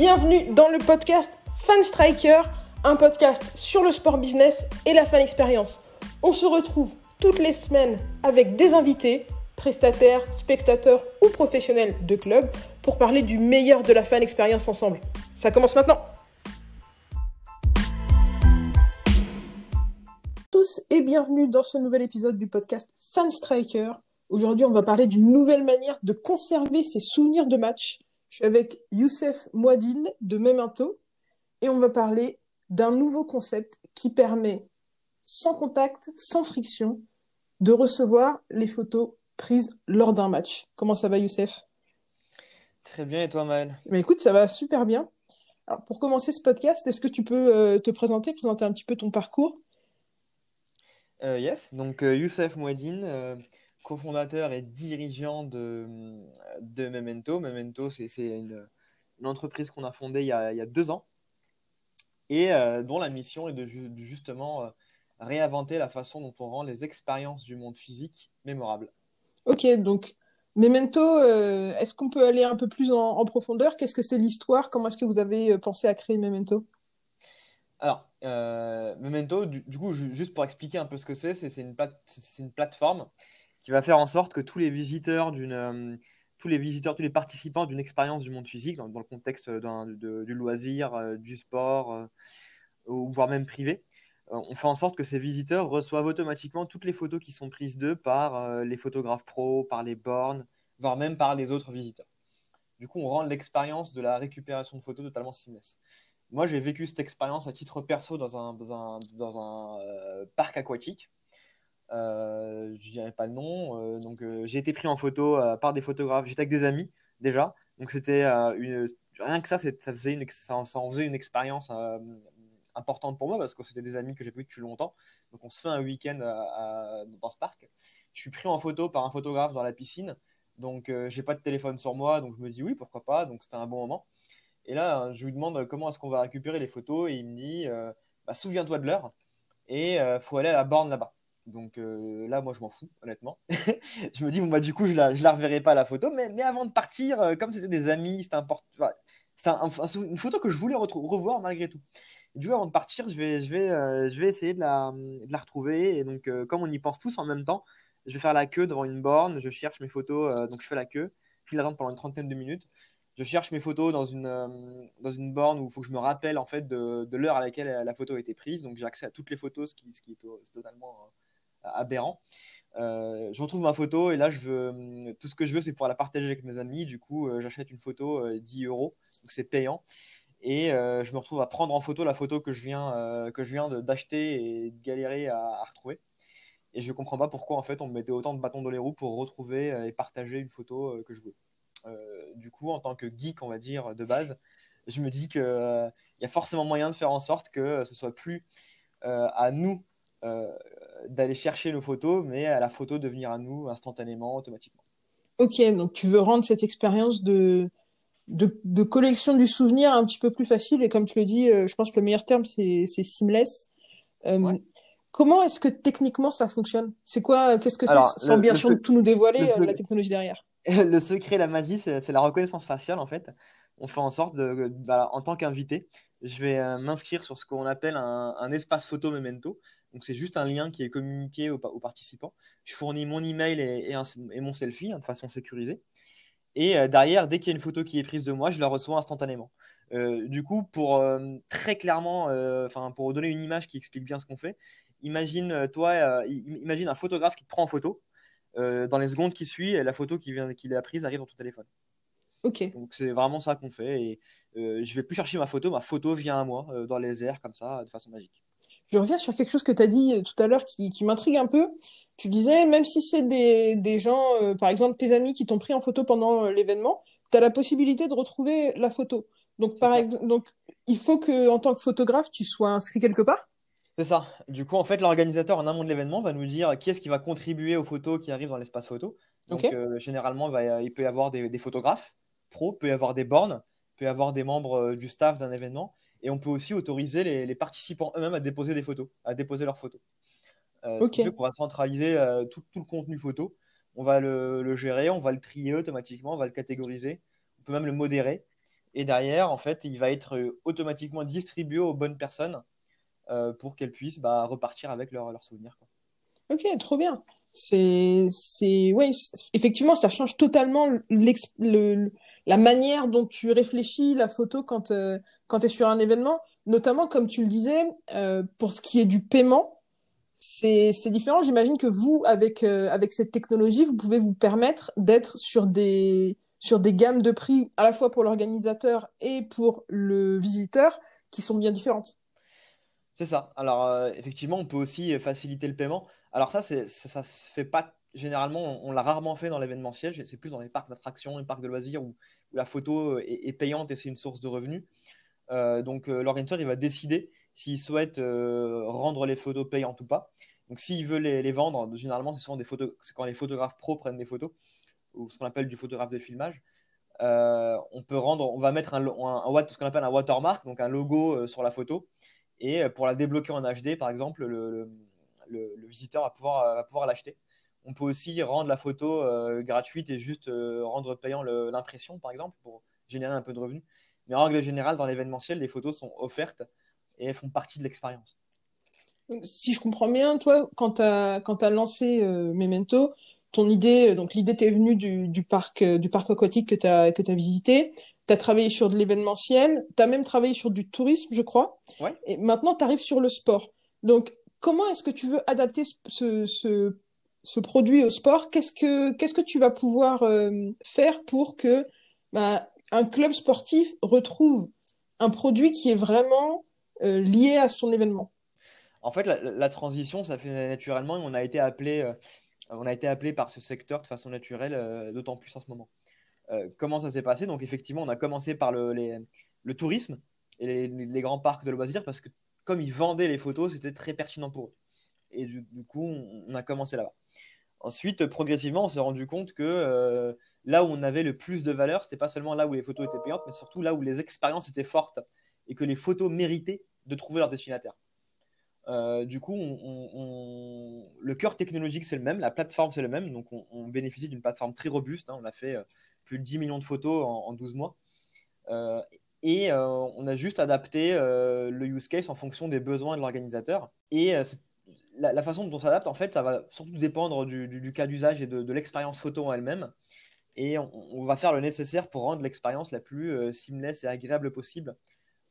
Bienvenue dans le podcast Fan Striker, un podcast sur le sport business et la fan expérience. On se retrouve toutes les semaines avec des invités, prestataires, spectateurs ou professionnels de club pour parler du meilleur de la fan expérience ensemble. Ça commence maintenant. Tous et bienvenue dans ce nouvel épisode du podcast Fan Striker. Aujourd'hui, on va parler d'une nouvelle manière de conserver ses souvenirs de match. Je suis avec Youssef Mouadine de Memento et on va parler d'un nouveau concept qui permet, sans contact, sans friction, de recevoir les photos prises lors d'un match. Comment ça va, Youssef? Très bien, et toi, Maël Mais écoute, ça va super bien. Alors, pour commencer ce podcast, est-ce que tu peux euh, te présenter, présenter un petit peu ton parcours? Euh, Yes, donc euh, Youssef Mouadine, cofondateur et dirigeant de, de Memento. Memento, c'est une, une entreprise qu'on a fondée il y a, il y a deux ans et euh, dont la mission est de, ju- de justement euh, réinventer la façon dont on rend les expériences du monde physique mémorables. Ok, donc Memento, euh, est-ce qu'on peut aller un peu plus en, en profondeur? Qu'est-ce que c'est l'histoire? Comment est-ce que vous avez pensé à créer Memento? Alors, euh, Memento, du, du coup, ju- juste pour expliquer un peu ce que c'est, c'est une, plate- c'est- c'est une plateforme qui va faire en sorte que tous les visiteurs d'une, euh, tous les visiteurs, tous les participants d'une expérience du monde physique, dans, le contexte du loisir, euh, du sport, euh, ou voire même privé, on fait en sorte que ces visiteurs reçoivent automatiquement toutes les photos qui sont prises d'eux par les photographes pros, par les bornes, voire même par les autres visiteurs. Du coup, on rend l'expérience de la récupération de photos totalement seamless. Moi, j'ai vécu cette expérience à titre perso dans un, parc aquatique. Euh, je dirais pas le nom. Euh, donc, euh, j'ai été pris en photo par des photographes. J'étais avec des amis déjà. Donc, c'était rien que ça, ça faisait ça, en faisait une expérience importante pour moi parce que c'était des amis que j'ai pas vus depuis longtemps. Donc, on se fait un week-end dans ce parc. Je suis pris en photo par un photographe dans la piscine. Donc, j'ai pas de téléphone sur moi. Donc, je me dis oui, pourquoi pas. Donc, c'était un bon moment. Et là, je lui demande comment est-ce qu'on va récupérer les photos? Et il me dit, bah, souviens-toi de l'heure et faut aller à la borne là-bas. Donc euh, là, moi, je m'en fous, honnêtement. Je me dis, bon, bah, du coup, je la, je la reverrai pas la photo, mais, mais avant de partir, euh, comme c'était des amis, c'était important. c'est un- une photo que je voulais revoir malgré tout. Du coup, avant de partir, je vais, je vais, euh, je vais essayer de la, de la retrouver. Et donc, comme on y pense tous en même temps, je vais faire la queue devant une borne, je cherche mes photos, donc je fais la queue, file d'attente pendant une trentaine de minutes je cherche mes photos dans une, dans une borne où il faut que je me rappelle en fait de, l'heure à laquelle la photo a été prise. Donc j'ai accès à toutes les photos, ce qui, ce qui est, totalement aberrant. Euh, je retrouve ma photo et là, je veux, hum, tout ce que je veux, c'est pouvoir la partager avec mes amis. Du coup, euh, j'achète une photo euh, 10 euros, donc c'est payant. Et euh, je me retrouve à prendre en photo la photo que je viens, que viens d'acheter et de galérer à, retrouver. Et je comprends pas pourquoi en fait on me mettait autant de bâtons dans les roues pour retrouver et partager une photo que je voulais. Du coup, en tant que geek, on va dire, de base, je me dis qu'il y a forcément moyen de faire en sorte que ce soit plus à nous d'aller chercher nos photos, mais à la photo de venir à nous instantanément, automatiquement. Ok, donc tu veux rendre cette expérience de, de, de collection du souvenir un petit peu plus facile et comme tu le dis, euh, je pense que le meilleur terme c'est seamless. Euh, Ouais. comment est-ce que techniquement ça fonctionne? C'est quoi, qu'est-ce que c'est sans le, bien sûr tout nous dévoiler le, euh, la technologie derrière? le secret, la magie, c'est la reconnaissance faciale en fait. On fait en sorte de, bah, en tant qu'invité, je vais euh, m'inscrire sur ce qu'on appelle un, un espace photo memento. Donc c'est juste un lien qui est communiqué aux, pa- aux participants. Je fournis mon email et, et, un- et mon selfie hein, de façon sécurisée. Et euh, derrière, dès qu'il y a une photo qui est prise de moi, je la reçois instantanément. Euh, du coup, pour euh, très clairement, enfin pour donner une image qui explique bien ce qu'on fait, imagine toi, imagine un photographe qui te prend en photo. Dans les secondes qui suivent, la photo qui vient, qu'il a prise arrive dans ton téléphone. Ok. Donc c'est vraiment ça qu'on fait. Et euh, je vais plus chercher ma photo, ma photo vient à moi euh, dans les airs comme ça, de façon magique. Je reviens sur quelque chose que tu as dit euh, tout à l'heure qui, qui m'intrigue un peu. Tu disais, même si c'est des, des gens, euh, par exemple tes amis qui t'ont pris en photo pendant euh, l'événement, tu as la possibilité de retrouver la photo. Donc, par ex- donc, il faut que, en tant que photographe, tu sois inscrit quelque part? C'est ça. Du coup, en fait, l'organisateur en amont de l'événement va nous dire qui est-ce qui va contribuer aux photos qui arrivent dans l'espace photo. Donc, euh, généralement, il va- il peut y avoir des, des photographes pro, peut y avoir des bornes, peut y avoir des membres du staff d'un événement, et on peut aussi autoriser les, les participants eux-mêmes à déposer des photos, à déposer leurs photos. Euh, ce qui Ok. fait qu'on va centraliser euh, tout, tout le contenu photo. On va le, le gérer, on va le trier automatiquement, on va le catégoriser, on peut même le modérer. Et derrière, en fait, il va être automatiquement distribué aux bonnes personnes pour qu'elles puissent bah, repartir avec leurs leur souvenirs. Ok, trop bien. C'est, c'est, ouais, effectivement, ça change totalement le, la manière dont tu réfléchis la photo quand, euh, quand tu es sur un événement, notamment comme tu le disais, euh, pour ce qui est du paiement, c'est, différent. J'imagine que vous, avec, euh, avec cette technologie, vous pouvez vous permettre d'être sur des, sur des gammes de prix à la fois pour l'organisateur et pour le visiteur qui sont bien différentes. C'est ça. Alors, effectivement, on peut aussi faciliter le paiement. Alors ça, c'est, ça, se fait pas généralement, on, l'a rarement fait dans l'événementiel. C'est plus dans les parcs d'attractions, les parcs de loisirs où, la photo est, payante et c'est une source de revenus. Euh, donc euh, l'organisateur, il va décider s'il souhaite euh, rendre les photos payantes ou pas. Donc s'il veut les, vendre, généralement c'est souvent des photos, quand les photographes pros prennent des photos ou ce qu'on appelle du photographe de filmage. on peut rendre, on va mettre un, un, ce qu'on appelle un watermark, donc un logo sur la photo. Et pour la débloquer en HD, par exemple, le visiteur va pouvoir l'acheter. On peut aussi rendre la photo euh, gratuite et juste euh, rendre payant l'impression, par exemple, pour générer un peu de revenus. Mais en règle générale, dans l'événementiel, les photos sont offertes et elles font partie de l'expérience. Si je comprends bien, toi, quand tu as, as, lancé euh, Memento, ton idée, donc l'idée t'est venue du, parc, du parc aquatique que tu as, que as visité. Tu as travaillé sur de l'événementiel, tu as même travaillé sur du tourisme, je crois. Ouais. Et maintenant, tu arrives sur le sport. Donc, comment est-ce que tu veux adapter ce, ce, produit au sport Qu'est-ce que qu'est-ce que tu vas pouvoir euh, faire pour que bah, un club sportif retrouve un produit qui est vraiment euh, lié à son événement? En fait, la, transition, ça fait naturellement on a été appelé, euh, on a été appelé par ce secteur de façon naturelle, d'autant plus en ce moment. comment ça s'est passé? Donc effectivement, on a commencé par le, le tourisme et les, grands parcs de loisirs parce que comme ils vendaient les photos, c'était très pertinent pour eux. Et du, coup, on, a commencé là-bas. Ensuite, progressivement, on s'est rendu compte que euh, là où on avait le plus de valeur, c'était pas seulement là où les photos étaient payantes, mais surtout là où les expériences étaient fortes et que les photos méritaient de trouver leur destinataire. Euh, du coup, le cœur technologique, c'est le même, la plateforme, c'est le même. Donc, on, bénéficie d'une plateforme très robuste. Hein. On a fait euh, plus de 10 millions de photos en, en 12 mois. Et on a juste adapté le use case en fonction des besoins de l'organisateur. Et euh, la, façon dont on s'adapte, en fait, ça va surtout dépendre du, cas d'usage et de, l'expérience photo en elle-même. Et on, va faire le nécessaire pour rendre l'expérience la plus seamless et agréable possible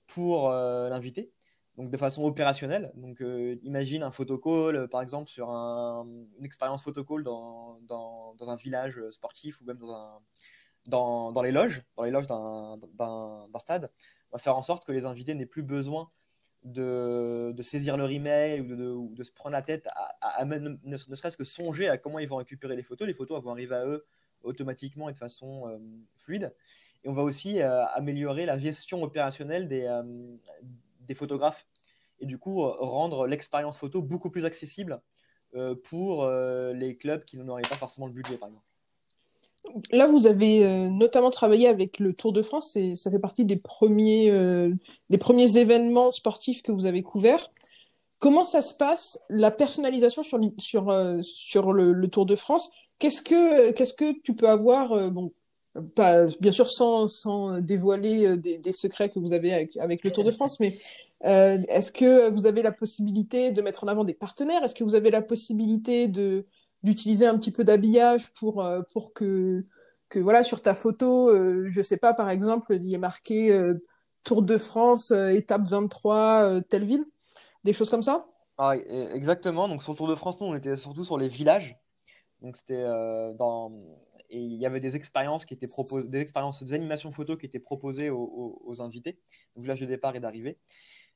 pour l'invité. Donc de façon opérationnelle. Donc imagine un photocall, par exemple, sur une expérience photocall dans, dans, un village sportif ou même dans dans, les loges, dans les loges d'un stade, on va faire en sorte que les invités n'aient plus besoin de, saisir leur email ou de, se prendre la tête à, ne, serait-ce que songer à comment ils vont récupérer les photos. Les photos vont arriver à eux automatiquement et de façon euh, fluide. Et on va aussi euh, améliorer la gestion opérationnelle des, euh, des photographes et du coup rendre l'expérience photo beaucoup plus accessible pour les clubs qui n'en auraient pas forcément le budget, par exemple. Là, vous avez euh, notamment travaillé avec le Tour de France et ça fait partie des premiers, euh, des premiers événements sportifs que vous avez couverts. Comment ça se passe, la personnalisation sur, sur, euh, sur le, Tour de France? Qu'est-ce que, que tu peux avoir bon, pas, Bien sûr, sans, sans dévoiler des, des, secrets que vous avez avec, avec le Tour de France, mais est-ce que vous avez la possibilité de mettre en avant des partenaires? Est-ce que vous avez la possibilité de d'utiliser un petit peu d'habillage pour, euh, pour que, que voilà, sur ta photo, euh, je sais pas, par exemple, il y ait marqué euh, Tour de France, étape 23, telle ville, des choses comme ça? Ah, e, Exactement. Donc sur Tour de France, nous, on était surtout sur les villages. Donc c'était dans et il y avait des expériences qui étaient proposées, des expériences, des animations photos qui étaient proposées aux, invités, donc village de départ et d'arrivée.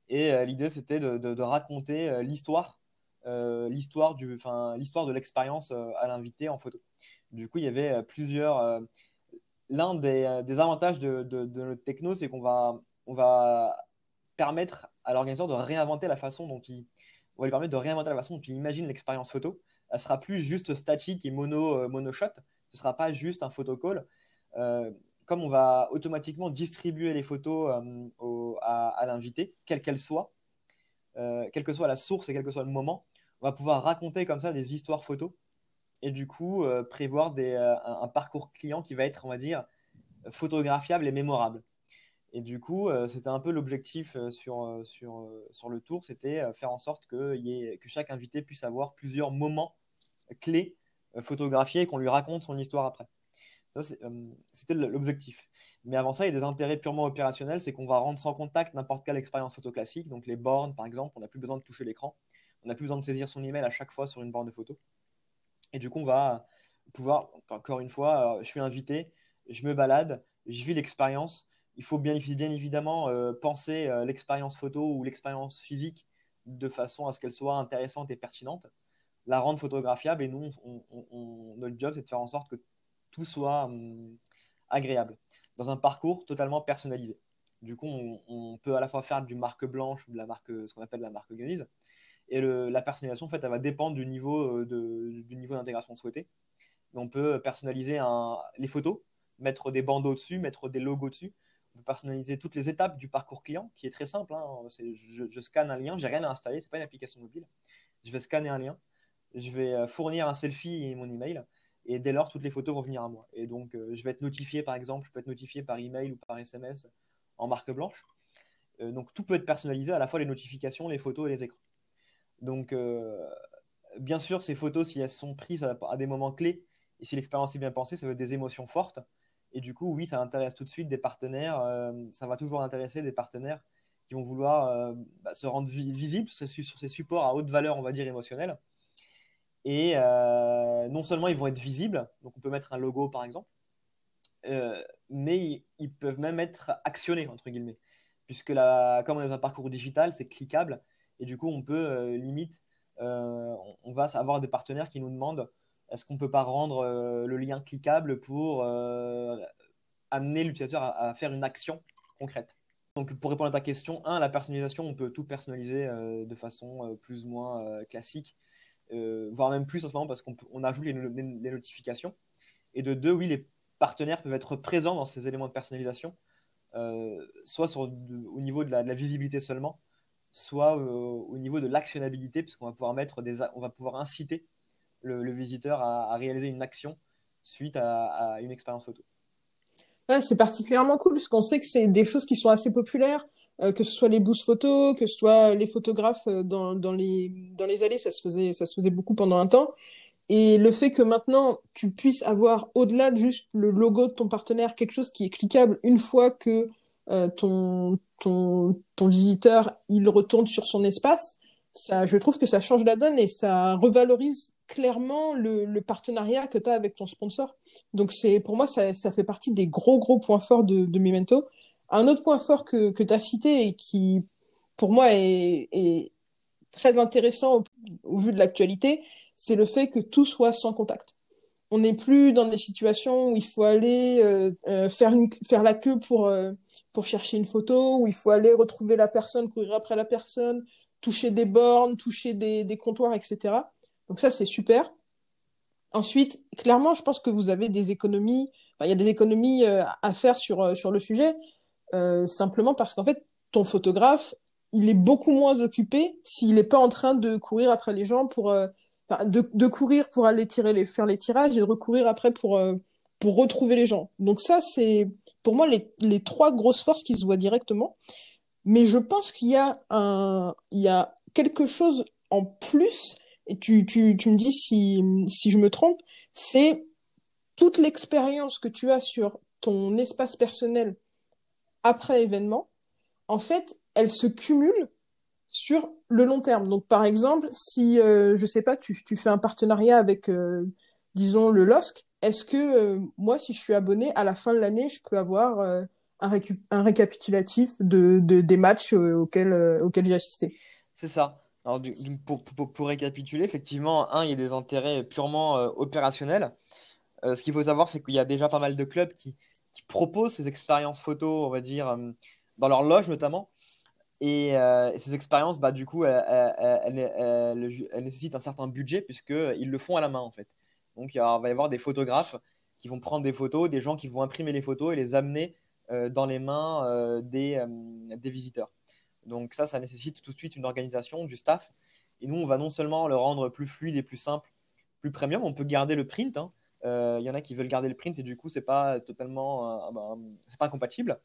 Et l'idée, c'était de, raconter l'histoire euh, l'histoire du, enfin, l'histoire de l'expérience euh, à l'invité en photo. Du coup, il y avait euh, plusieurs. L'un des, avantages de, notre techno, c'est qu'on va, on va permettre à l'organisateur de réinventer la façon dont il, va lui permettre de réinventer la façon dont il imagine l'expérience photo. Elle sera plus juste statique et mono, mono shot. Ce sera pas juste un photocall. Euh, comme on va automatiquement distribuer les photos à, à l'invité, quelle qu'elle soit, quelle que soit la source et quel que soit le moment, on va pouvoir raconter comme ça des histoires photos et du coup euh, prévoir euh, un, parcours client qui va être, on va dire, photographiable et mémorable. Et du coup, c'était un peu l'objectif sur, sur, sur le tour, c'était faire en sorte que, que chaque invité puisse avoir plusieurs moments clés photographiés et qu'on lui raconte son histoire après. Ça, c'était l'objectif. Mais avant ça, il y a des intérêts purement opérationnels, c'est qu'on va rendre sans contact n'importe quelle expérience photo classique. Donc les bornes, par exemple, on n'a plus besoin de toucher l'écran, on n'a plus besoin de saisir son email à chaque fois sur une borne de photo. Et du coup, on va pouvoir, encore une fois, je suis invité, je me balade, je vis l'expérience. Il faut bien, bien évidemment euh, penser euh, l'expérience photo ou l'expérience physique de façon à ce qu'elle soit intéressante et pertinente, la rendre photographiable. Et nous, notre job, c'est de faire en sorte que tout soit hum, agréable dans un parcours totalement personnalisé. Du coup, on, peut à la fois faire du marque blanche ou de la marque, ce qu'on appelle la marque grise. Et la personnalisation, en fait, elle va dépendre du niveau euh, de, d'intégration souhaité. On peut personnaliser les photos, mettre des bandeaux dessus, mettre des logos dessus. On peut personnaliser toutes les étapes du parcours client, qui est très simple. Hein. Je, scanne un lien, j'ai rien à installer, c'est pas une application mobile. Je vais scanner un lien, je vais euh, fournir un selfie et mon email, et dès lors toutes les photos vont venir à moi. Et donc euh, je vais être notifié, par exemple, je peux être notifié par email ou par SMS en marque blanche. Euh, donc tout peut être personnalisé, à la fois les notifications, les photos et les écrans. Donc bien sûr, ces photos, si elles sont prises à, des moments clés et si l'expérience est bien pensée, ça veut des émotions fortes. Et du coup, oui, ça intéresse tout de suite des partenaires. Euh, ça va toujours intéresser des partenaires qui vont vouloir euh, bah, se rendre visibles sur ces, supports à haute valeur, on va dire, émotionnelle. Et euh, non seulement ils vont être visibles, donc on peut mettre un logo par exemple, mais ils, peuvent même être actionnés, entre guillemets. Puisque la, comme on est dans un parcours digital, c'est cliquable. Et du coup, on peut limite, on va avoir des partenaires qui nous demandent est-ce qu'on ne peut pas rendre euh, le lien cliquable pour euh, amener l'utilisateur à, faire une action concrète Donc, pour répondre à ta question, un, la personnalisation, on peut tout personnaliser euh, de façon plus ou moins classique, voire même plus en ce moment parce qu'on ajoute les, notifications. Et de deux, oui, les partenaires peuvent être présents dans ces éléments de personnalisation, soit au niveau de la, visibilité seulement, soit au niveau de l'actionnabilité, puisqu'on va pouvoir mettre des, on va pouvoir inciter le, visiteur à, réaliser une action suite à, une expérience photo. c'est particulièrement cool parce qu'on sait que c'est des choses qui sont assez populaires, euh, que ce soit les boosts photos, que ce soit les photographes euh, dans, dans, les, dans les allées, ça se, faisait, ça se faisait beaucoup pendant un temps. Et le fait que maintenant tu puisses avoir au-delà de juste le logo de ton partenaire, quelque chose qui est cliquable une fois que euh, ton, visiteur il retourne sur son espace, ça, je trouve que ça change la donne et ça revalorise clairement le, partenariat que tu as avec ton sponsor. Donc c'est pour moi, ça, fait partie des gros, gros points forts de, Memento. Un autre point fort que tu as cité et qui, pour moi, est, très intéressant au, vu de l'actualité, c'est le fait que tout soit sans contact. On n'est plus dans des situations où il faut aller euh, euh, faire, une, faire la queue pour, euh, pour chercher une photo, où il faut aller retrouver la personne, courir après la personne, toucher des bornes, toucher des, des comptoirs, etc. Donc ça, c'est super. Ensuite, clairement, je pense que vous avez des économies, il y a des économies euh, à faire sur, euh, sur le sujet, euh, simplement parce qu'en fait, ton photographe, il est beaucoup moins occupé s'il n'est pas en train de courir après les gens pour, de, courir pour aller tirer les, faire les tirages et de recourir après pour, pour retrouver les gens. Donc ça, c'est pour moi les, les trois grosses forces qui se voient directement. Mais je pense qu'il y a y a quelque chose en plus et tu, tu, tu me dis si, si je me trompe, c'est toute l'expérience que tu as sur ton espace personnel après événement, en fait, elle se cumule sur le long terme. Donc, par exemple, si, euh, je sais pas, tu, tu fais un partenariat avec, euh, disons, le LOSC, est-ce que euh, moi, si je suis abonné, à la fin de l'année, je peux avoir un, un, récapitulatif de, de des matchs auxquels, auxquels j'ai assisté? C'est ça. Alors, pour, pour, récapituler, effectivement, un, il y a des intérêts purement opérationnels. Ce qu'il faut savoir, c'est qu'il y a déjà pas mal de clubs qui, qui proposent ces expériences photo, on va dire, dans leur loge notamment. Et, ces expériences, bah, du coup, elles, nécessitent un certain budget puisqu'ils le font à la main, en fait. Donc, il va y avoir des photographes qui vont prendre des photos, des gens qui vont imprimer les photos et les amener dans les mains des, visiteurs. Donc ça, ça nécessite tout de suite une organisation du staff. Et nous, on va non seulement le rendre plus fluide et plus simple, plus premium, on peut garder le print. Hein. Euh, il y en a qui veulent garder le print et du coup, c'est pas totalement, euh, ah ben, c'est pas incompatible.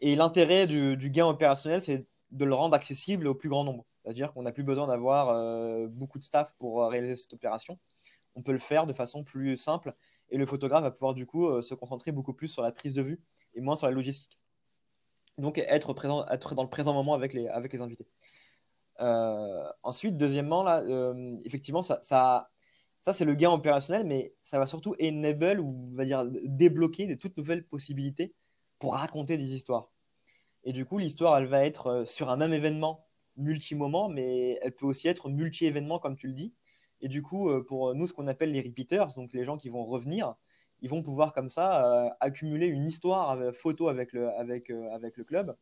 Et l'intérêt du, gain opérationnel, c'est de le rendre accessible au plus grand nombre. C'est-à-dire qu'on n'a plus besoin d'avoir euh, beaucoup de staff pour réaliser cette opération. On peut le faire de façon plus simple et le photographe va pouvoir du coup se concentrer beaucoup plus sur la prise de vue et moins sur la logistique. Donc être, présent, dans le présent moment avec les, invités. Euh, ensuite, deuxièmement, là, euh, effectivement, ça, ça, c'est le gain opérationnel, mais ça va surtout enable ou va dire débloquer de toutes nouvelles possibilités pour raconter des histoires. Et du coup, l'histoire, elle va être euh, sur un même événement multi-moment, mais elle peut aussi être multi-événement, comme tu le dis. Et du coup, pour nous, ce qu'on appelle les repeaters, donc les gens qui vont revenir, ils vont pouvoir comme ça accumuler une histoire photo avec le, club.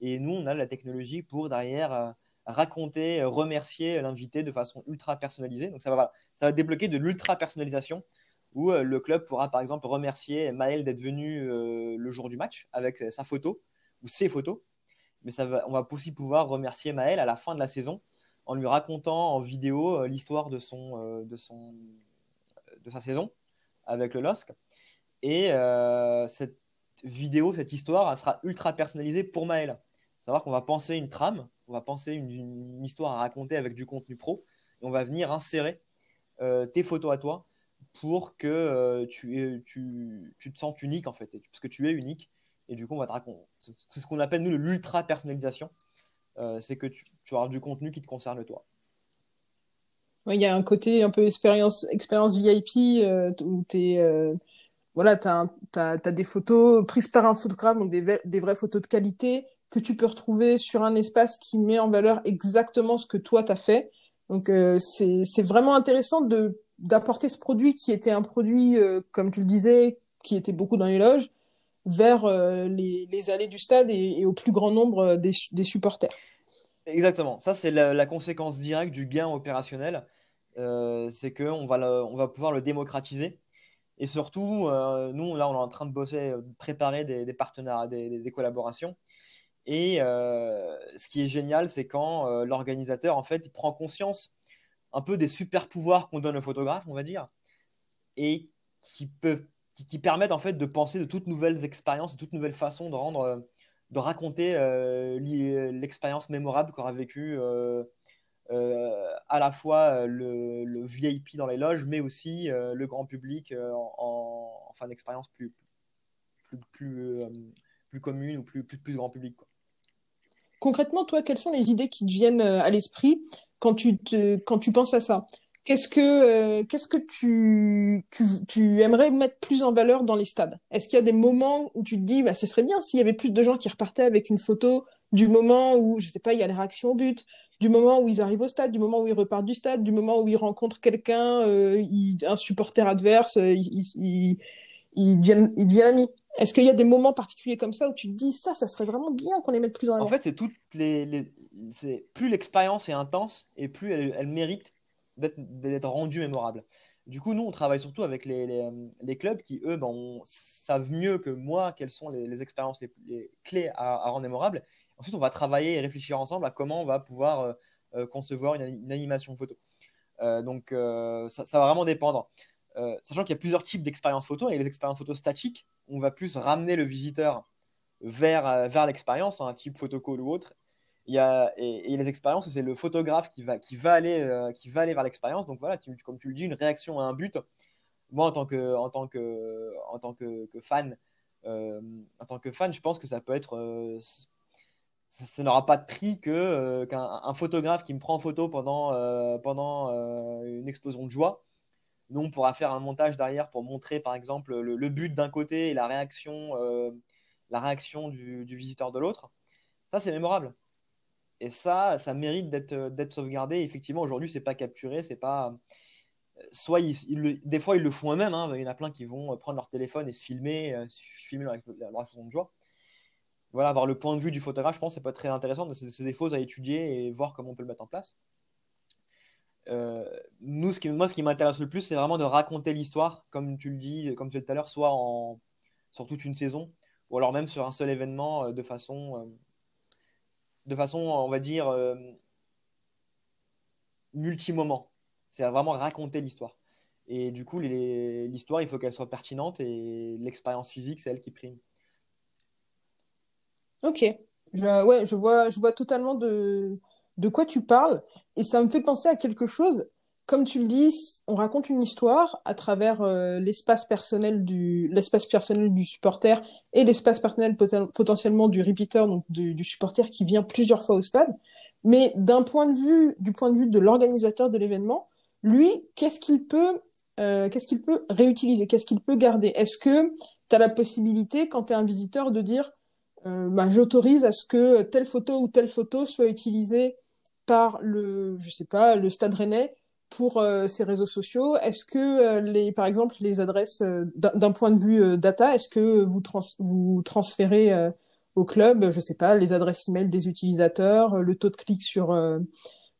Et nous, on a la technologie pour derrière raconter, euh, remercier l'invité de façon ultra personnalisée. Donc ça va, ça va débloquer de l'ultra personnalisation où euh, le club pourra par exemple remercier Maël d'être venu euh, le jour du match avec sa photo ou ses photos. Mais on va aussi pouvoir remercier Maël à la fin de la saison en lui racontant en vidéo l'histoire de, son, de, son, de sa saison avec le LOSC. Et cette vidéo, cette histoire, elle sera ultra personnalisée pour Maël. Savoir qu'on va penser une trame on va penser une, histoire à raconter avec du contenu pro et on va venir insérer euh, tes photos à toi pour que euh, tu, tu, tu, te sentes unique en fait, parce que tu es unique et du coup on va te raconter. C'est ce qu'on appelle nous l'ultra personnalisation, euh, c'est que tu, tu auras du contenu qui te concerne toi. Il y a un côté un peu expérience, VIP où tu voilà, tu as, des photos prises par un photographe, donc des, vraies photos de qualité, que tu peux retrouver sur un espace qui met en valeur exactement ce que toi tu as fait. Donc euh, c'est vraiment intéressant d'apporter ce produit qui était un produit, euh, comme tu le disais, qui était beaucoup dans les loges, vers euh, les, allées du stade et, au plus grand nombre des, des supporters. Exactement. Ça, c'est la, conséquence directe du gain opérationnel. c'est qu'on va, va pouvoir le démocratiser. Et surtout, nous, là, on est en train de bosser, de préparer des, des partenariats, des, collaborations. Et euh, ce qui est génial, c'est quand euh, l'organisateur, en fait, il prend conscience un peu des super pouvoirs qu'on donne au photographe, on va dire, et qui, peuvent, qui, permettent en fait de penser de toutes nouvelles expériences, de toutes nouvelles façons de rendre, de raconter euh, l'expérience mémorable qu'aura vécu à la fois le, VIP dans les loges, mais aussi le grand public en, en, d'expérience plus, plus, plus, commune ou plus, plus, plus grand public. Quoi concrètement, toi, quelles sont les idées qui te viennent euh, à l'esprit quand tu te, quand tu penses à ça? Qu'est-ce que, euh, qu'est-ce que tu, tu, aimerais mettre plus en valeur dans les stades? Est-ce qu'il y a des moments où tu te dis, bah, ce serait bien s'il y avait plus de gens qui repartaient avec une photo du moment où, je sais pas, il y a les réactions au but, du moment où ils arrivent au stade, du moment où ils repartent du stade, du moment où ils rencontrent quelqu'un, euh, un supporter adverse, ils, ils, ils, deviennent, ils amis? Est-ce qu'il y a des moments particuliers comme ça où tu te dis ça, ça serait vraiment bien qu'on les mette plus en avant En fait, c'est toutes les, c'est plus l'expérience est intense et plus elle, mérite d'être rendue mémorable. Du coup, nous, on travaille surtout avec les, les, clubs qui, eux, ben, savent mieux que moi quelles sont les, expériences les, clés à, rendre mémorables. Ensuite, on va travailler et réfléchir ensemble à comment on va pouvoir euh, euh, concevoir une, animation photo. Euh, donc, ça, va vraiment dépendre. Euh, sachant qu'il y a plusieurs types d'expériences photo, et les expériences photo statiques, on va plus ramener le visiteur vers, euh, vers l'expérience, un type photocall ou autre. Il y a, et, les expériences où c'est le photographe qui va, qui va, aller, euh, qui va aller vers l'expérience. Donc voilà, comme tu le dis, une réaction à un but. Moi, en tant que, en tant que, en tant que, fan, en tant que fan, je pense que ça peut être ça, n'aura pas de prix qu'un photographe qui me prend en photo pendant, pendant une explosion de joie nous, on pourra faire un montage derrière pour montrer, par exemple, le, but d'un côté et la réaction, euh, la réaction du, visiteur de l'autre. Ça, c'est mémorable. Et ça, ça mérite d'être sauvegardé. Effectivement, aujourd'hui, c'est pas capturé, c'est pas. Soit des fois, ils le font eux-mêmes. Hein. Il y en a plein qui vont prendre leur téléphone et se filmer, euh, filmer leur, réaction de joie. Voilà, avoir le point de vue du photographe, je pense, c'est pas très intéressant. C'est des choses à étudier et voir comment on peut le mettre en place. Euh, nous, moi, ce qui m'intéresse le plus, c'est vraiment de raconter l'histoire, comme tu le dis, comme tu disais tout à l'heure, soit sur toute une saison, ou alors même sur un seul événement, euh, de façon, euh, de façon, on va dire, multi-moment. C'est vraiment raconter l'histoire. Et du coup, l'histoire, il faut qu'elle soit pertinente et l'expérience physique, c'est elle qui prime. Ok. Je- ouais, je vois, je vois totalement de, de quoi tu parles. Et ça me fait penser à quelque chose. Comme tu le dis, on raconte une histoire à travers euh, l'espace personnel du, l'espace personnel du supporter et l'espace personnel poten- potentiellement du repeater, donc du, du supporter qui vient plusieurs fois au stade. Mais d'un point de vue, du point de vue de l'organisateur de l'événement, lui, qu'est-ce qu'il peut, euh, qu'est-ce qu'il peut réutiliser? Qu'est-ce qu'il peut garder? Est-ce que tu as la possibilité, quand tu es un visiteur, de dire euh, bah, j'autorise à ce que telle photo ou telle photo soit utilisée par le, je sais pas, le Stade Rennais pour euh, ses réseaux sociaux. Est-ce que euh, les, par exemple, les adresses euh, d'un point de vue data, est-ce que vous trans vous transférez au club, je sais pas, les adresses email des utilisateurs, le taux de clic sur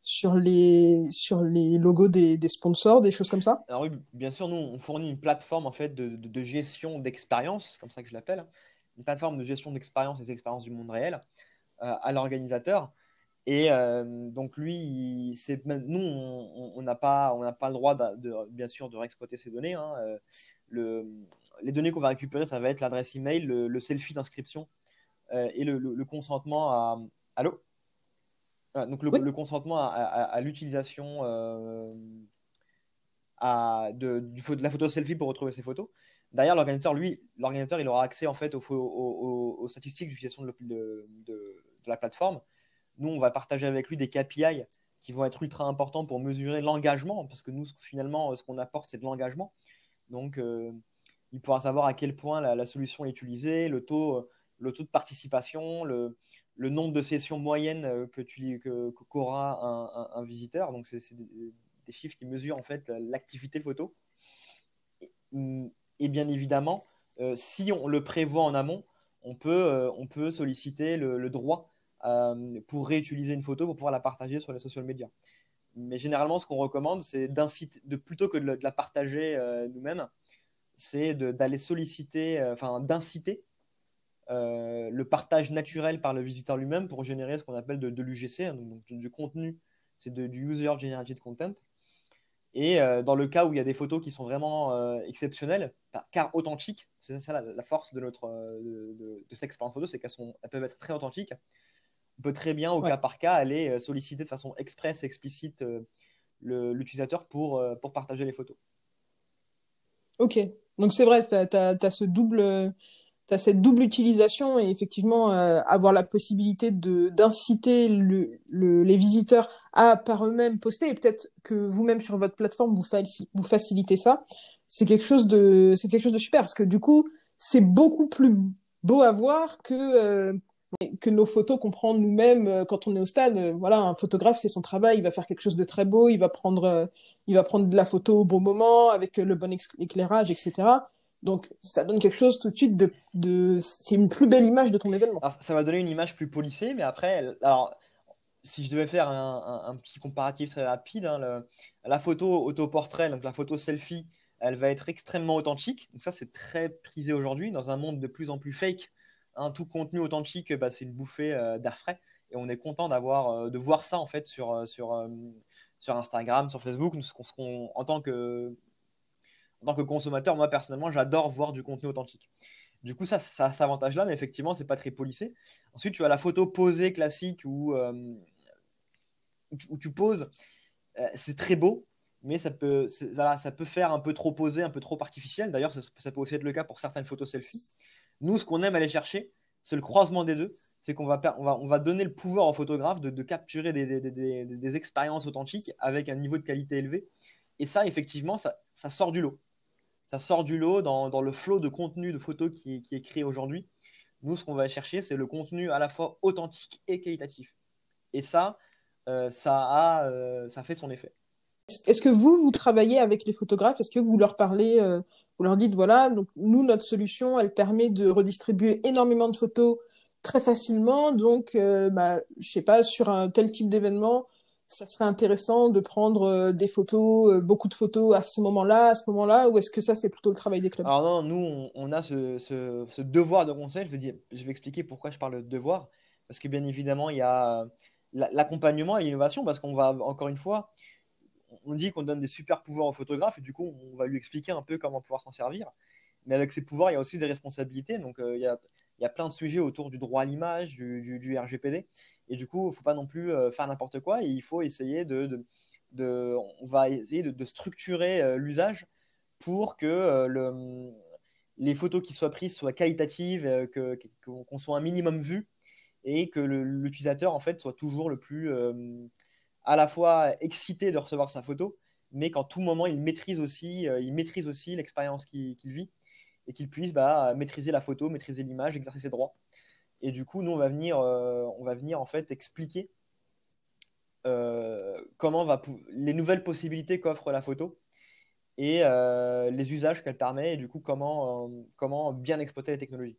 sur les sur les logos des, sponsors, des choses comme ça? Alors oui, bien sûr, nous, on fournit une plateforme en fait de, de- de gestion d'expérience, comme ça que je l'appelle, hein. une plateforme de gestion d'expérience, des expériences du monde réel à l'organisateur. Et euh, donc lui, c'est, nous, on n'a pas, on n'a pas le droit de, de- bien sûr de réexploiter ces données. hein. Euh, le- les données qu'on va récupérer, ça va être l'adresse email, le, le selfie d'inscription euh, et le, consentement à... Allô? Ah, donc le, Oui. le consentement à, à- à l'utilisation euh, de, la photo selfie pour retrouver ses photos. Derrière, l'organisateur, lui, l'organisateur, il aura accès en fait aux, aux- aux- aux statistiques d'utilisation de la plateforme. Nous, on va partager avec lui des KPI qui vont être ultra importants pour mesurer l'engagement, parce que nous, finalement, ce qu'on apporte, c'est de l'engagement. Donc, euh, il pourra savoir à quel point la, solution est utilisée, le taux, euh, le taux de participation, le, nombre de sessions moyennes euh, que que, qu'aura un, visiteur. Donc, c'est des, chiffres qui mesurent en fait l'activité photo. Et, et bien évidemment, euh, si on le prévoit en amont, on peut, euh, on peut solliciter le droit euh, pour réutiliser une photo pour pouvoir la partager sur les social media. Mais généralement, ce qu'on recommande, c'est d'inciter, plutôt que de, la- partager euh, nous-mêmes, c'est d'aller solliciter, euh, enfin d'inciter le partage naturel par le visiteur lui-même pour générer ce qu'on appelle de, l'UGC, donc, donc du, contenu, c'est du User Generated Content. Et dans le cas où il y a des photos qui sont vraiment exceptionnelles, car- car authentiques, c'est ça la, force de, notre, de, de- de cette expérience photo, c'est qu'elles peuvent être très authentiques. On peut très bien, au Ouais. cas par cas, aller euh, solliciter de façon express, explicite euh, l'utilisateur pour, euh, pour partager les photos. Ok. Donc c'est vrai, t'as, t'as ce double, t'as cette double utilisation et effectivement euh, avoir la possibilité d'inciter le, le- les visiteurs à par eux-mêmes poster et peut-être que vous-même sur votre plateforme vous, faci- vous facilitez ça. C'est quelque chose de, c'est quelque chose de super parce que du coup c'est beaucoup plus beau à voir que euh, que nos photos qu'on prend nous-mêmes euh, quand on est au stade. Euh, Voilà, un photographe, c'est son travail, il va faire quelque chose de très beau, il va prendre, euh, il va prendre de la photo au bon moment, avec le bon éclairage, etc. Donc, ça donne quelque chose tout de suite de. C'est une plus belle image de ton événement. Ça va donner une image plus polissée, mais après, alors, si je devais faire un, petit comparatif très rapide, hein, la photo autoportrait, donc la photo selfie, elle va être extrêmement authentique. Donc ça, c'est très prisé aujourd'hui dans un monde de plus en plus fake. Hein, tout contenu authentique, bah, c'est une bouffée euh, d'air frais. Et on est content d'avoir, euh, de voir ça en fait sur, euh, sur, euh, sur Instagram, sur Facebook. En tant que, consommateur, moi personnellement, j'adore voir du contenu authentique. Du coup, ça, ça a cet avantage-là, mais effectivement, c'est pas très polissé. Ensuite, tu as la photo posée classique où, où tu, poses. C'est très beau, mais ça peut, peut faire un peu trop posé, un peu trop artificiel. D'ailleurs, ça, ça peut aussi être le cas pour certaines photos selfie. Nous, ce qu'on aime aller chercher, c'est le croisement des deux. C'est qu'on va, on va, on va donner le pouvoir au photographe de, capturer des, expériences authentiques avec un niveau de qualité élevé. Et ça, effectivement, ça, sort du lot. Ça sort du lot dans, le flot de contenu de photos qui, est- qui est créé aujourd'hui. Nous, ce qu'on va chercher, c'est le contenu à la fois authentique et qualitatif. Et ça, euh, ça, a, euh, ça fait son effet. Est-ce que vous, vous travaillez avec les photographes? Est-ce que vous leur parlez, euh, vous leur dites, voilà, donc nous, notre solution, elle permet de redistribuer énormément de photos très facilement. Donc, euh, bah, je sais pas, sur un tel type d'événement, ça serait intéressant de prendre euh, des photos, euh, beaucoup de photos à ce moment-là, à ce moment-là, ou est-ce que ça, c'est plutôt le travail des clubs? Alors non, nous, on, a ce, ce- devoir de conseil. Je vais dire, je vais expliquer pourquoi je parle de devoir. Parce que bien évidemment, il y a la- l'accompagnement et l'innovation. Parce qu'on va, encore une fois, on dit qu'on donne des super pouvoirs au photographe. Et du coup, on va lui expliquer un peu comment pouvoir s'en servir. Mais avec ces pouvoirs, il y a aussi des responsabilités. Donc, euh, il y a, plein de sujets autour du droit à l'image, du, RGPD. Et du coup, il ne faut pas non plus faire n'importe quoi. Et il faut essayer de, essayer de, structurer l'usage pour que le, les photos qui soient prises soient qualitatives, qu'on soit un minimum vu et que l'utilisateur en fait soit toujours le plus à la fois excité de recevoir sa photo, mais qu'en tout moment, il maîtrise aussi, euh, il maîtrise aussi l'expérience qu'il vit et qu'il puisse bah, maîtriser la photo, maîtriser l'image, exercer ses droits. Et du coup, nous, on va venir, euh, on va venir en fait expliquer euh, comment les nouvelles possibilités qu'offre la photo et les usages qu'elle permet et du coup comment, comment bien exploiter les technologies.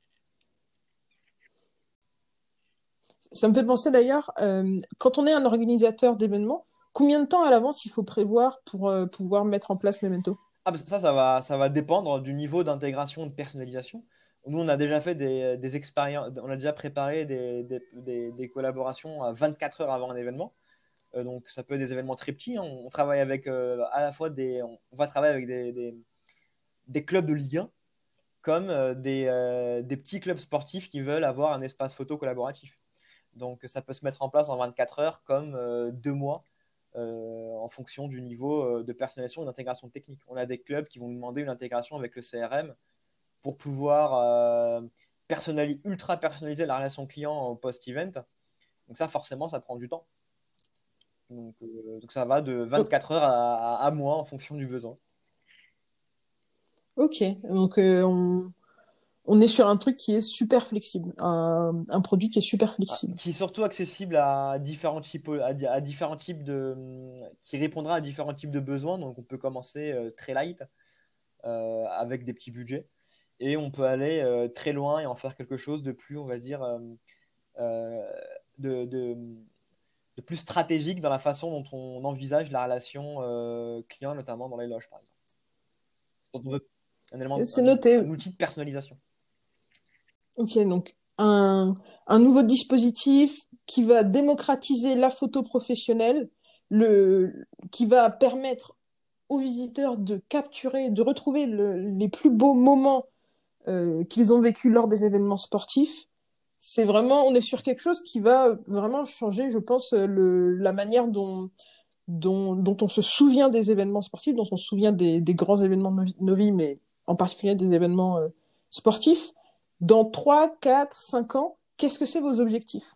Ça me fait penser d'ailleurs, euh, quand on est un organisateur d'événements, combien de temps à l'avance il faut prévoir pour euh, pouvoir mettre en place Memento? Ah, bah, Ça, ça va, ça va dépendre du niveau d'intégration et de personnalisation. Nous, on a déjà fait des, des expériences, on a déjà préparé des, des, collaborations à 24 heures avant un événement. Euh, donc, ça peut être des événements très petits. Hein. On, travaille avec à la fois des, on, va travailler avec des, des, clubs de Ligue 1 comme des, des petits clubs sportifs qui veulent avoir un espace photo collaboratif. Donc ça peut se mettre en place en 24 heures comme euh, deux mois euh, en fonction du niveau euh, de personnalisation et d'intégration technique. On a des clubs qui vont nous demander une intégration avec le CRM pour pouvoir ultra personnaliser la relation client au post-event. Donc ça, forcément, ça prend du temps. Donc, ça va de 24 heures à, à, mois en fonction du besoin. Ok, donc on, on est sur un truc qui est super flexible, un, produit qui est super flexible. Ah, qui est surtout accessible à différents types, à, différents types de, qui répondra à différents types de besoins. Donc on peut commencer euh, très light euh, avec des petits budgets et on peut aller euh, très loin et en faire quelque chose de plus, on va dire, de, de, plus stratégique dans la façon dont on envisage la relation client, notamment dans les loges, par exemple. un élément, C'est noté. un outil de personnalisation. Ok, donc un, un nouveau dispositif qui va démocratiser la photo professionnelle, le, qui va permettre aux visiteurs de capturer, de retrouver les plus beaux moments euh, qu'ils ont vécu lors des événements sportifs. C'est vraiment, on est sur quelque chose qui va vraiment changer, je pense, la manière dont, dont, on se souvient des événements sportifs, dont on se souvient des, des grands événements de nos vies, mais en particulier des événements euh, sportifs. Dans 3, 4, 5 ans, qu'est-ce que c'est vos objectifs?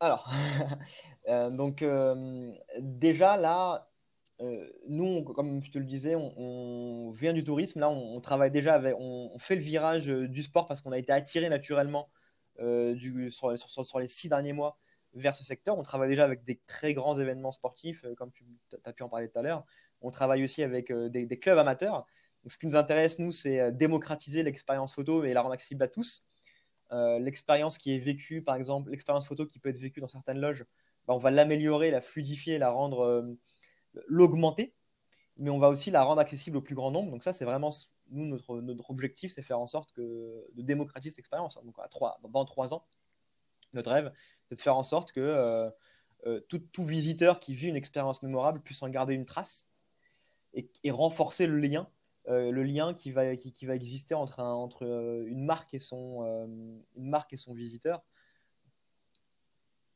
Alors, euh, donc euh, déjà là, euh, nous, comme je te le disais, on, vient du tourisme. Là, on, travaille déjà on, fait le virage du sport parce qu'on a été attiré naturellement du, sur, les six derniers mois vers ce secteur. On travaille déjà avec des très grands événements sportifs, comme tu as pu en parler tout à l'heure. On travaille aussi avec des, clubs amateurs ce qui nous intéresse, nous, c'est euh, démocratiser l'expérience photo et la rendre accessible à tous. Euh, l'expérience qui est vécue, par exemple, l'expérience photo qui peut être vécue dans certaines loges, bah, on va l'améliorer, la fluidifier, la rendre, euh, l'augmenter, mais on va aussi la rendre accessible au plus grand nombre. Donc ça, c'est vraiment nous notre, notre objectif, c'est faire en sorte que de démocratiser cette expérience. Donc à trois, dans trois ans, notre rêve, c'est de faire en sorte que tout, tout, visiteur qui vit une expérience mémorable puisse en garder une trace et renforcer le lien euh, le lien qui va, qui, va exister entre, entre euh, une, marque et son, euh, une marque et son visiteur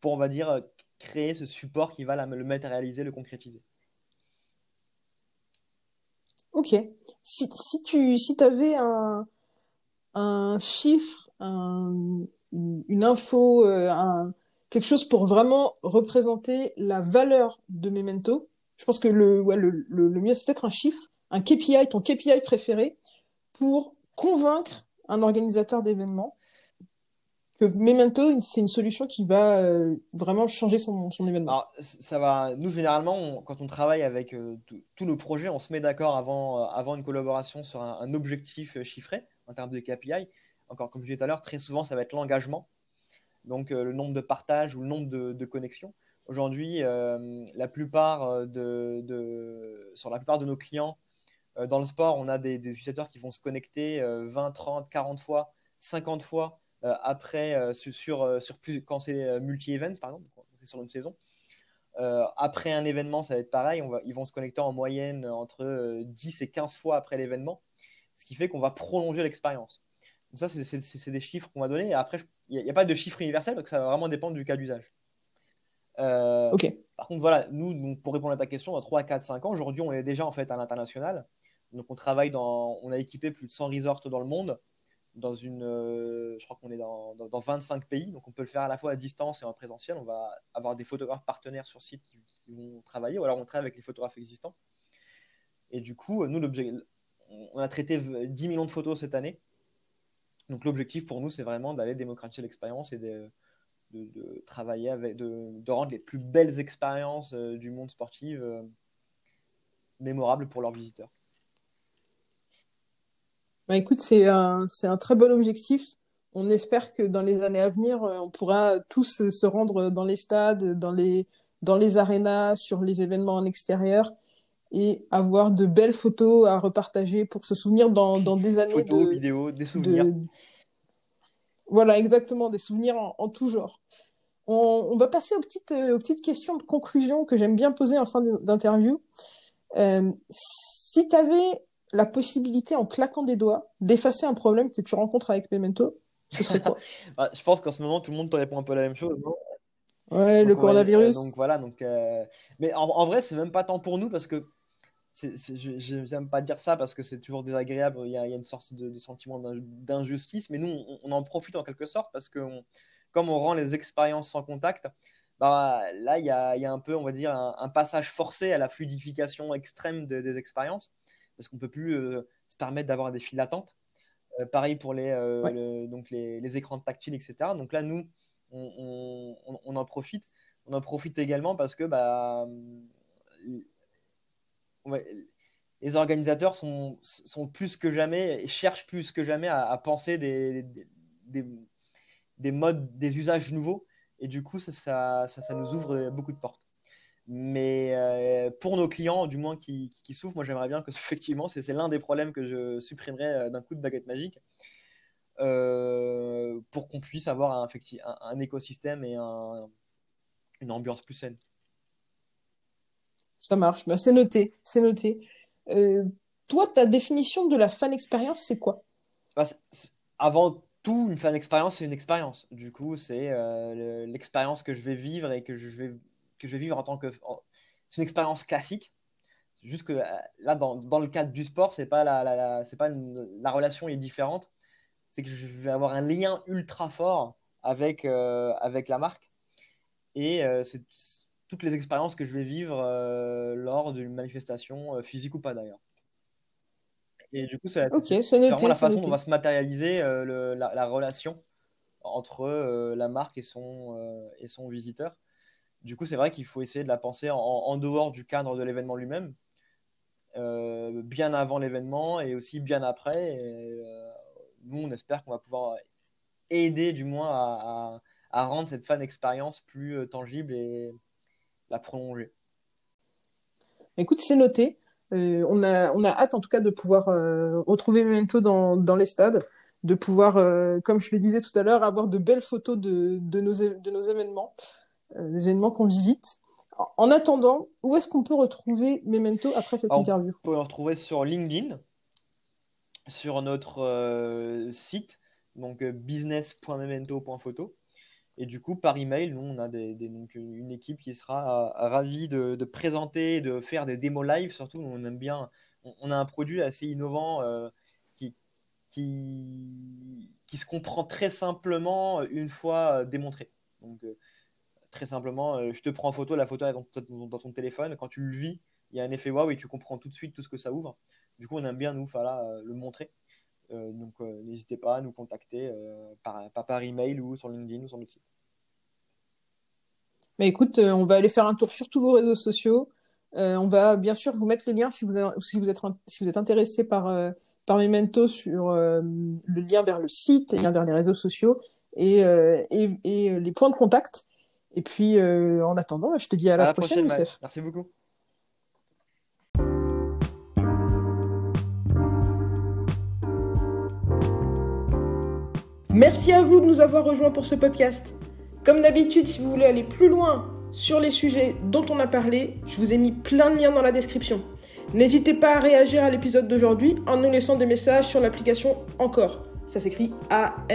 pour, on va dire, créer ce support qui va le matérialiser, le concrétiser. Ok. Si, si tu si avais un, un chiffre, une info, quelque chose pour vraiment représenter la valeur de Memento, je pense que le, le, le mieux, c'est peut-être un chiffre un KPI, ton KPI préféré, pour convaincre un organisateur d'événements que Memento, c'est une solution qui va euh, vraiment changer son, événement. Alors, ça va. Nous, généralement, quand on travaille avec euh, tous nos projets, on se met d'accord avant, euh, avant une collaboration sur un, objectif chiffré en termes de KPI. Encore, comme je disais tout à l'heure, très souvent, ça va être l'engagement. Donc, le nombre de partages ou le nombre de, connexions. Aujourd'hui, la plupart de, sur la plupart de nos clients, euh, dans le sport, on a des, utilisateurs qui vont se connecter 20, 30, 40 fois, 50 fois euh, après euh, sur, sur plus, quand c'est multi-event, par exemple, sur une saison. après un événement, ça va être pareil. On va, ils vont se connecter en moyenne entre 10 et 15 fois après l'événement, ce qui fait qu'on va prolonger l'expérience. ça, c'est des chiffres qu'on va donner. Et après, il n'y a, pas de chiffre universel parce que ça va vraiment dépendre du cas d'usage. Euh. Par contre, voilà, nous, pour répondre à ta question, dans 3, 4, 5 ans, aujourd'hui, on est déjà en fait à l'international. Donc, on travaille dans, on a équipé plus de 100 resorts dans le monde, dans une, euh, je crois qu'on est dans, dans, 25 pays. Donc, on peut le faire à la fois à distance et en présentiel. On va avoir des photographes partenaires sur site qui, vont travailler, ou alors on travaille avec les photographes existants. Et du coup, nous, on a traité 10 millions de photos cette année. Donc, l'objectif pour nous, c'est vraiment d'aller démocratiser l'expérience et de, de, travailler avec, de, rendre les plus belles expériences euh, du monde sportif euh, mémorables pour leurs visiteurs. Bah écoute, c'est un, c'est un très bon objectif. On espère que dans les années à venir, euh, on pourra tous se rendre dans les stades, dans les, dans les arénas, sur les événements en extérieur et avoir de belles photos à repartager pour se souvenir dans, dans des années. Photos, vidéos, des souvenirs. Voilà, exactement, des souvenirs en, tout genre. On, va passer aux petites, euh, aux petites questions de conclusion que j'aime bien poser en fin d'interview. Euh, si tu avais la possibilité, en claquant des doigts, d'effacer un problème que tu rencontres avec Memento, ce serait quoi? Bah, Je pense qu'en ce moment, tout le monde te répond un peu la même chose, non? Ouais, le coronavirus. donc voilà, donc, euh, mais en, en vrai, c'est même pas tant pour nous parce que je n'aime pas dire ça parce que c'est toujours désagréable, il y, a, une sorte de, sentiment d'injustice, mais nous, on, en profite en quelque sorte parce que comme on rend les expériences sans contact, bah, là, il y, a, il y a, un peu, on va dire, un, passage forcé à la fluidification extrême des expériences parce qu'on ne peut plus euh, se permettre d'avoir des files d'attente. Euh, pareil pour les, euh, donc les, les, écrans tactiles, etc. Donc là, nous, on, on, en profite. On en profite également parce que bah, les organisateurs sont, sont, plus que jamais, cherchent plus que jamais à, penser des, des, des, modes, des usages nouveaux. Et du coup, ça, ça, ça, nous ouvre beaucoup de portes. Mais euh, pour nos clients, du moins qui, qui, souffrent, moi j'aimerais bien que effectivement, c'est l'un des problèmes que je supprimerais euh, d'un coup de baguette magique euh, pour qu'on puisse avoir un, un, un écosystème et un, une ambiance plus saine. Ça marche. Bah, c'est noté. C'est noté. Euh, toi, ta définition de la fan expérience, c'est quoi? Bah, Avant tout, une fan expérience, c'est une expérience. Du coup, c'est l'expérience que je vais vivre et que je vais, que je vais vivre en tant que. C'est une expérience classique. Juste que euh, là, dans, dans, le cadre du sport, c'est pas la, la, c'est pas la relation est différente. C'est que je vais avoir un lien ultra fort avec, avec la marque. Et c'est toutes les expériences que je vais vivre euh, lors d'une manifestation, euh, physique ou pas d'ailleurs. Et du coup, c'est vraiment la façon dont va se matérialiser euh, la, relation entre la marque et son, et son visiteur. Du coup, c'est vrai qu'il faut essayer de la penser en, dehors du cadre de l'événement lui-même, bien avant l'événement et aussi bien après. nous, on espère qu'on va pouvoir aider du moins à, rendre cette fan expérience plus tangible et, la prolonger. Écoute, c'est noté. Euh, on, a, hâte en tout cas de pouvoir euh, retrouver Memento dans, les stades, de pouvoir, euh, comme je le disais tout à l'heure, avoir de belles photos de, de, nos, de nos événements, des événements qu'on visite. En attendant, où est-ce qu'on peut retrouver Memento après cette interview On peut le retrouver sur LinkedIn, sur notre site, donc business.memento.photo. Et du coup, par email, nous, on a des, donc une équipe qui sera euh, ravie de, de, présenter, de faire des démos live. Surtout, on aime bien. On, a un produit assez innovant euh, qui, qui, qui, se comprend très simplement une fois euh, démontré. Donc, très simplement, je te prends en photo, la photo est dans, ton téléphone. Quand tu le vis, il y a un effet waouh et tu comprends tout de suite tout ce que ça ouvre. Du coup, on aime bien, nous, voilà, le montrer. Euh, donc euh, n'hésitez pas à nous contacter euh, par, email ou sur LinkedIn ou sur notre site. Mais écoute, on va aller faire un tour sur tous vos réseaux sociaux. on va bien sûr vous mettre les liens si vous, êtes, intéressé par, Memento sur le lien vers le site, le lien vers les réseaux sociaux et les points de contact. Et puis, en attendant, je te dis à, la, prochaine, prochaine Merci beaucoup. Merci à vous de nous avoir rejoints pour ce podcast. Comme d'habitude, si vous voulez aller plus loin sur les sujets dont on a parlé, je vous ai mis plein de liens dans la description. N'hésitez pas à réagir à l'épisode d'aujourd'hui en nous laissant des messages sur l'application Encore. ça s'écrit A-N-C-H-O-R.